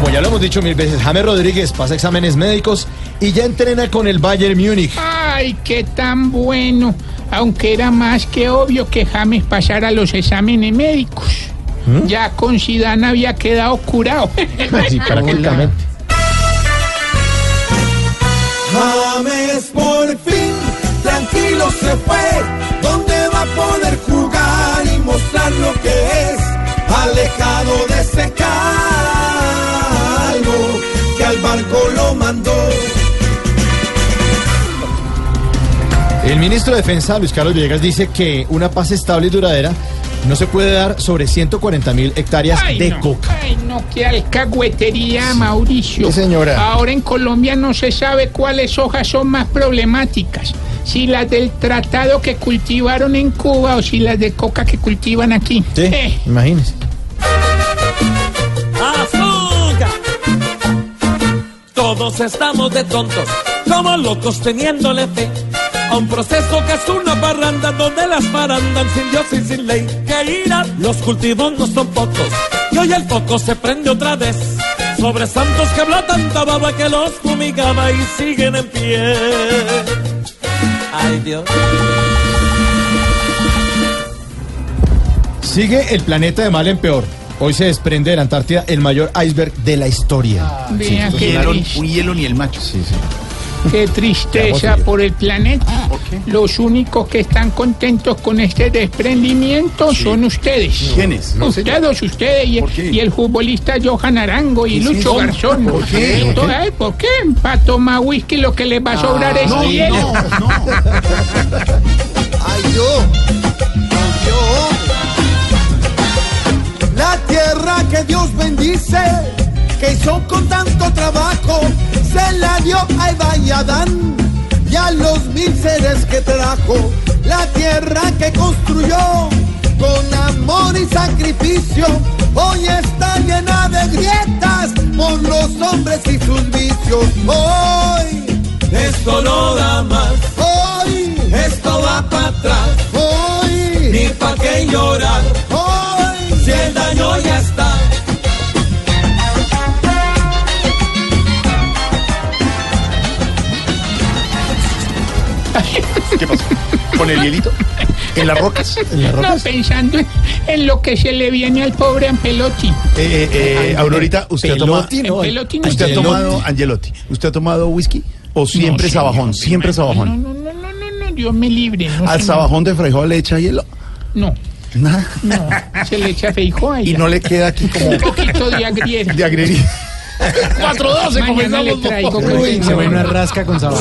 como ya lo hemos dicho mil veces, James Rodríguez pasa exámenes médicos y ya entrena con el Bayern Múnich. Ay, qué tan bueno. Aunque era más que obvio que James pasara los exámenes médicos. Ya con Zidane había quedado curado. Sí, prácticamente. James por fin, tranquilo se fue, al barco lo mandó. El ministro de Defensa, Luis Carlos Villegas, dice que una paz estable y duradera no se puede dar sobre 140 mil hectáreas Ay, de no, coca. Ay, no, qué alcahuetería, Mauricio. Sí, señora. Ahora en Colombia no se sabe cuáles hojas son más problemáticas. Si las del tratado que cultivaron en Cuba o si las de coca que cultivan aquí. Sí, Eh, imagínese. Todos estamos de tontos, como locos teniéndole fe a un proceso que es una parranda donde las parandan sin Dios y sin ley. Que irá, los cultivos no son pocos y hoy el foco se prende otra vez sobre santos que habló tanta baba que los fumigaba y siguen en pie. Ay Dios. Sigue el planeta de mal en peor. Hoy se desprende de la Antártida el mayor iceberg de la historia. Hielo, tris- un hielo ni el macho. Sí, sí. qué tristeza por el planeta. Los únicos que están contentos con este desprendimiento son ustedes. ¿Quiénes? Ustedes, ustedes y, el futbolista Johan Arango y Lucho. Garzón. ¿Por qué? ¿Por qué? Para tomar whisky lo que les va a sobrar es No, hielo. no, no. Ay, yo, Que hizo con tanto trabajo, se la dio a Eva y a Adán y a los mil seres que trajo. La tierra que construyó con amor y sacrificio, hoy está llena de grietas por los hombres y sus vicios. Hoy, Esto no da más, hoy, esto va para atrás, ¿Qué pasó? ¿Con el hielito? ¿En las rocas? ¿En las No, pensando en, en lo que se le viene al pobre Ampelotti. Eh, eh, eh, Aurorita, ¿usted ha tomado, Pelotti, no, Pelotti no usted ha tomado, Angelotti, ¿usted ha tomado whisky? ¿O siempre No, sabajón? señor. Siempre No, sabajón. no, no, no, no, no, Dios me libre. No, ¿Al señor. sabajón de frijol le echa hielo? No, Nada. no, se le echa feijo a Y no le queda aquí como Un poquito de agriera. de agredir. 412 Mañana le comenzamos. traigo. Uy, pues, qué buena rasca con sabor.